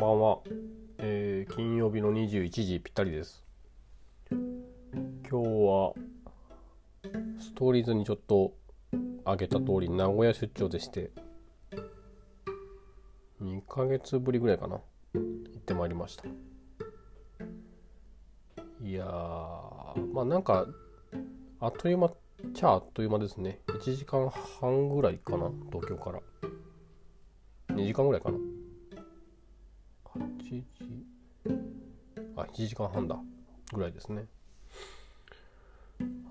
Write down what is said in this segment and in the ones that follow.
ばんは、えー、金曜日の21時ぴったりです。今日はストーリーズにちょっと挙げた通り名古屋出張でして2ヶ月ぶりぐらいかな行ってまいりました。いやまあなんかあっという間っちゃあっという間ですね。1時間半ぐらいかな東京から。2時間ぐらいかな。8時あ1時間半だ。ぐらいですね。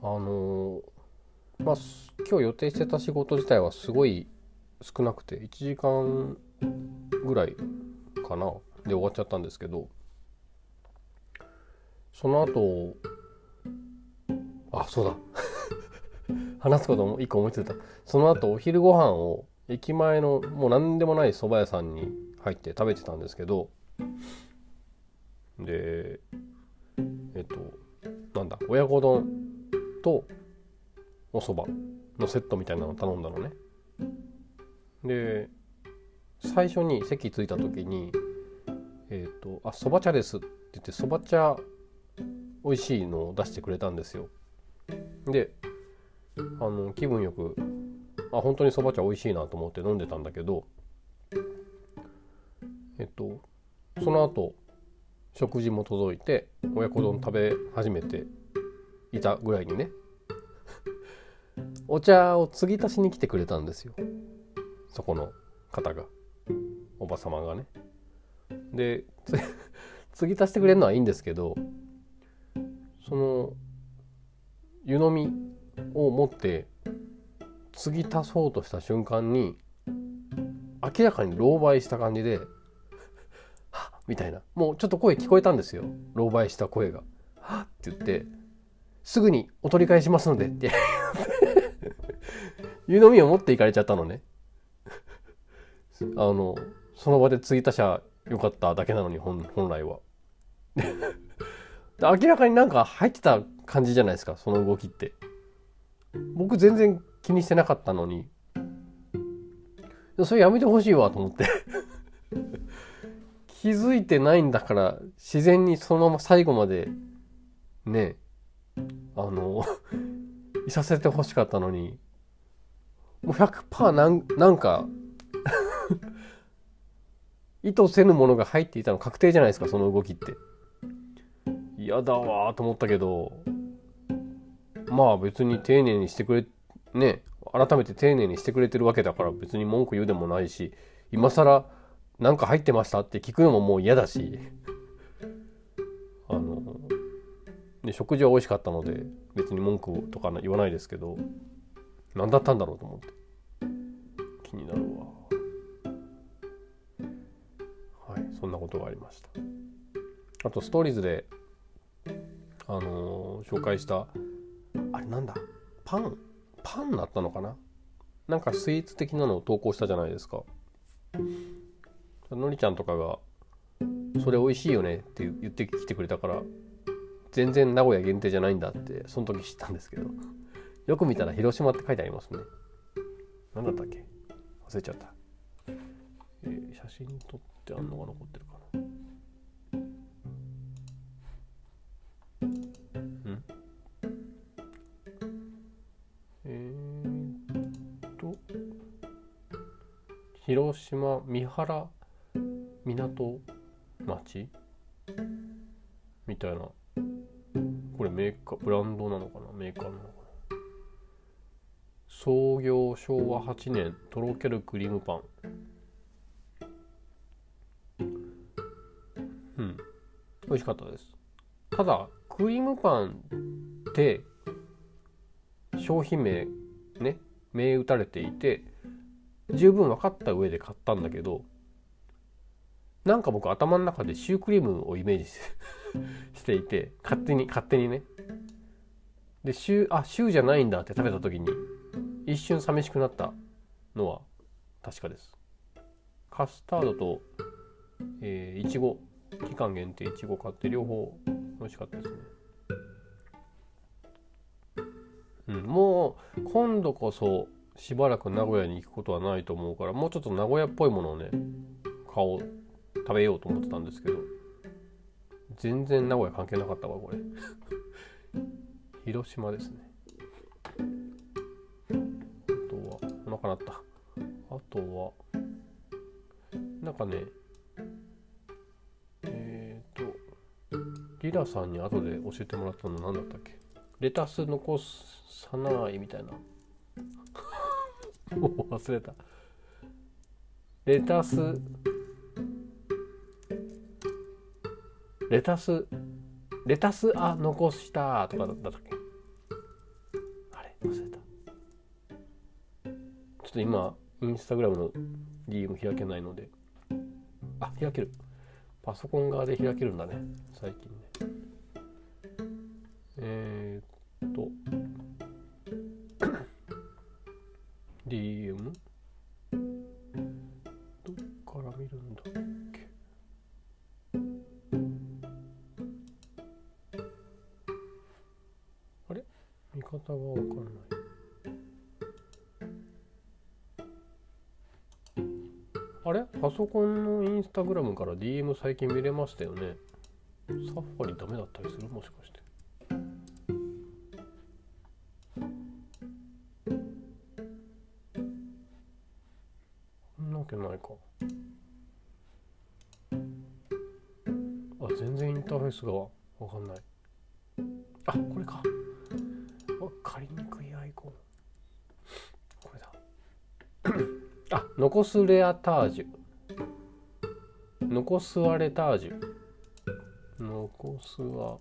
あのまあ今日予定してた仕事自体はすごい少なくて1時間ぐらいかな。で終わっちゃったんですけど。その後あそうだ。話すことも一個思いついた。その後お昼ご飯を駅前のもう何でもない蕎麦屋さんに入って食べてたんですけど。でえっとなんだ親子丼とお蕎麦のセットみたいなの頼んだのね。で最初に席着いた時に「えっ、とあ蕎麦茶です」って言って蕎麦茶美味しいのを出してくれたんですよ。であの気分よくあ本当にそば茶美味しいなと思って飲んでたんだけどえっとその後食事も届いて親子丼食べ始めていたぐらいにね お茶を継ぎ足しに来てくれたんですよ。そこの方が。おば様がね。で 継ぎ足してくれるのはいいんですけどその湯飲みを持って継ぎ足そうとした瞬間に明らかに狼狽した感じで「」みたいな。もうちょっと声聞こえたんですよ。狼狽した声が「はっ」って言って「すぐにお取り返しますので」って。湯飲みを持っていかれちゃったのね。あのその場で継ぎ足しゃよかっただけなのに本来は。明らかになんか入ってた感じじゃないですかその動きって。僕全然気にしてなかったのに。それやめてほしいわと思って。気づいてないんだから自然にそのまま最後までねあの いさせてほしかったのにもう100%なんなんか 意図せぬものが入っていたの確定じゃないですかその動きって。嫌だわと思ったけどまあ別に丁寧にしてくれね改めて丁寧にしてくれてるわけだから別に文句言うでもないし今更何か入ってましたって聞くのももう嫌だしあので食事は美味しかったので別に文句とか言わないですけど何だったんだろうと思って気になるわ。はいそんなことがありました。あとストーリーズであのー、紹介したあれなんだパンパンだったのかな？なんかスイーツ的なのを投稿したじゃないですか。のりちゃんとかが「それ美味しいよね」って言ってきてくれたから全然名古屋限定じゃないんだってその時知ったんですけどよく見たら広島って書いてありますね。何だったっけ？忘れちゃった、えー、写真撮ってあんのが残ってるかな。うん？えー、っと広島三原港町？みたいな。これメーカーブランドなのかな？メーカーなのかな？創業昭和8年とろけるクリームパン。うん。美味しかったです。ただクリームパンって商品名ね銘打たれていて十分分かった上で買ったんだけどなんか僕頭の中でシュークリームをイメージして いて勝手に勝手にね。でシューあシューじゃないんだって食べた時に一瞬寂しくなったのは確かです。カスタードとえー、いちご期間限定いちご買って両方美味しかったですね。うん、もう今度こそしばらく名古屋に行くことはないと思うからもうちょっと名古屋っぽいものをね買おう食べようと思ってたんですけど全然名古屋関係なかったわこれ。広島ですね。あとはお腹鳴った。あとはなんかねえっ、とリラさんに後で教えてもらったの何だったっけ？レタス残さないみたいな。もう忘れた。レタスレタスレタスあ残したとかだったっけ？あれ忘れた。ちょっと今インスタグラムの DM 開けないので。あ開ける。パソコン側で開けるんだね最近ね。えー、っと。DM 方がわかんない。あれ？パソコンのインスタグラムから DM 最近見れましたよね。サファリダメだったりする？もしかして。そんなわけないか。あ全然インターフェースがわかんない。あこれか。残すレアタージュ。残すアレタージュ。残すは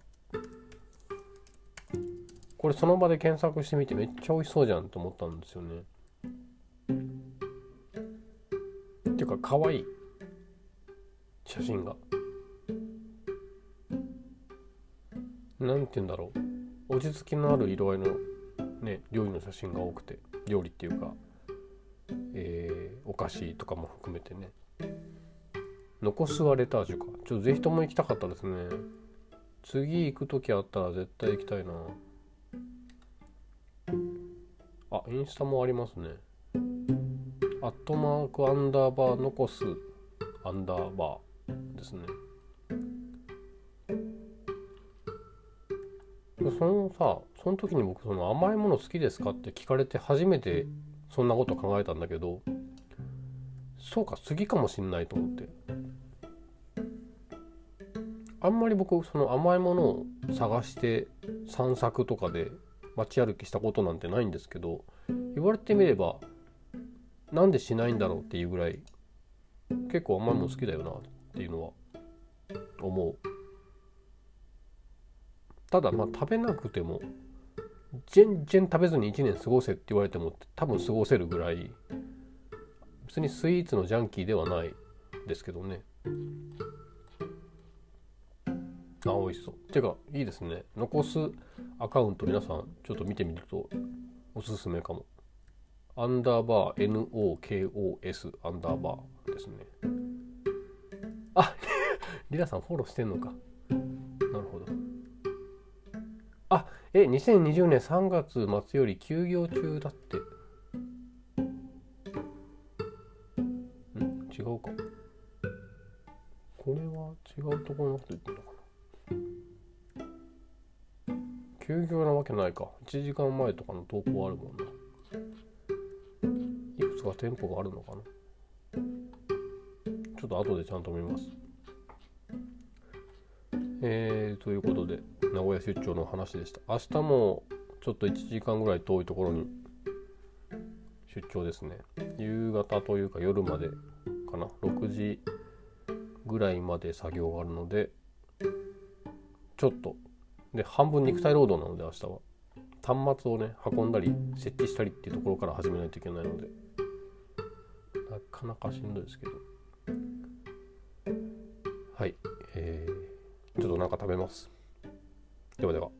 これその場で検索してみてめっちゃ美味しそうじゃんと思ったんですよね。っていうか可愛い。写真が。なんて言うんだろう。落ち着きのある色合いのね料理の写真が多くて。料理っていうか。えー菓子とかも含めてね。残すはレタージュか。ちょっとぜひとも行きたかったですね。次行く時あったら絶対行きたいな。あインスタもありますね。アットマークアンダーバー残すアンダーバーですね。そのさその時に僕その甘いもの好きですかって聞かれて初めてそんなこと考えたんだけどそうか次かもしんないと思って。あんまり僕その甘いものを探して散策とかで街歩きしたことなんてないんですけど言われてみればなんでしないんだろうっていうぐらい結構甘いもの好きだよなっていうのは思う。ただまあ食べなくても全然食べずに1年過ごせって言われても多分過ごせるぐらい別にスイーツのジャンキーではないですけどね。あ美味しそう。てかいいですね。残すアカウント皆さんちょっと見てみるとおすすめかも。アンダーバー NOKOS アンダーバーですね。あ リラさんフォローしてんのか。なるほど。あえ2020年3月末より休業中だって。これは違うところのこと言ってるのかな。休業なわけないか。1時間前とかの投稿あるもんな。いくつか店舗があるのかな。ちょっと後でちゃんと見ます。えー、ということで名古屋出張の話でした。明日もちょっと1時間ぐらい遠いところに出張ですね。夕方というか夜までかな。6時ぐらいまで作業があるのでちょっと。で半分肉体労働なので明日は。端末をね運んだり設置したりっていうところから始めないといけないので。なかなかしんどいですけど。はい。えー、ちょっと何か食べます。ではでは。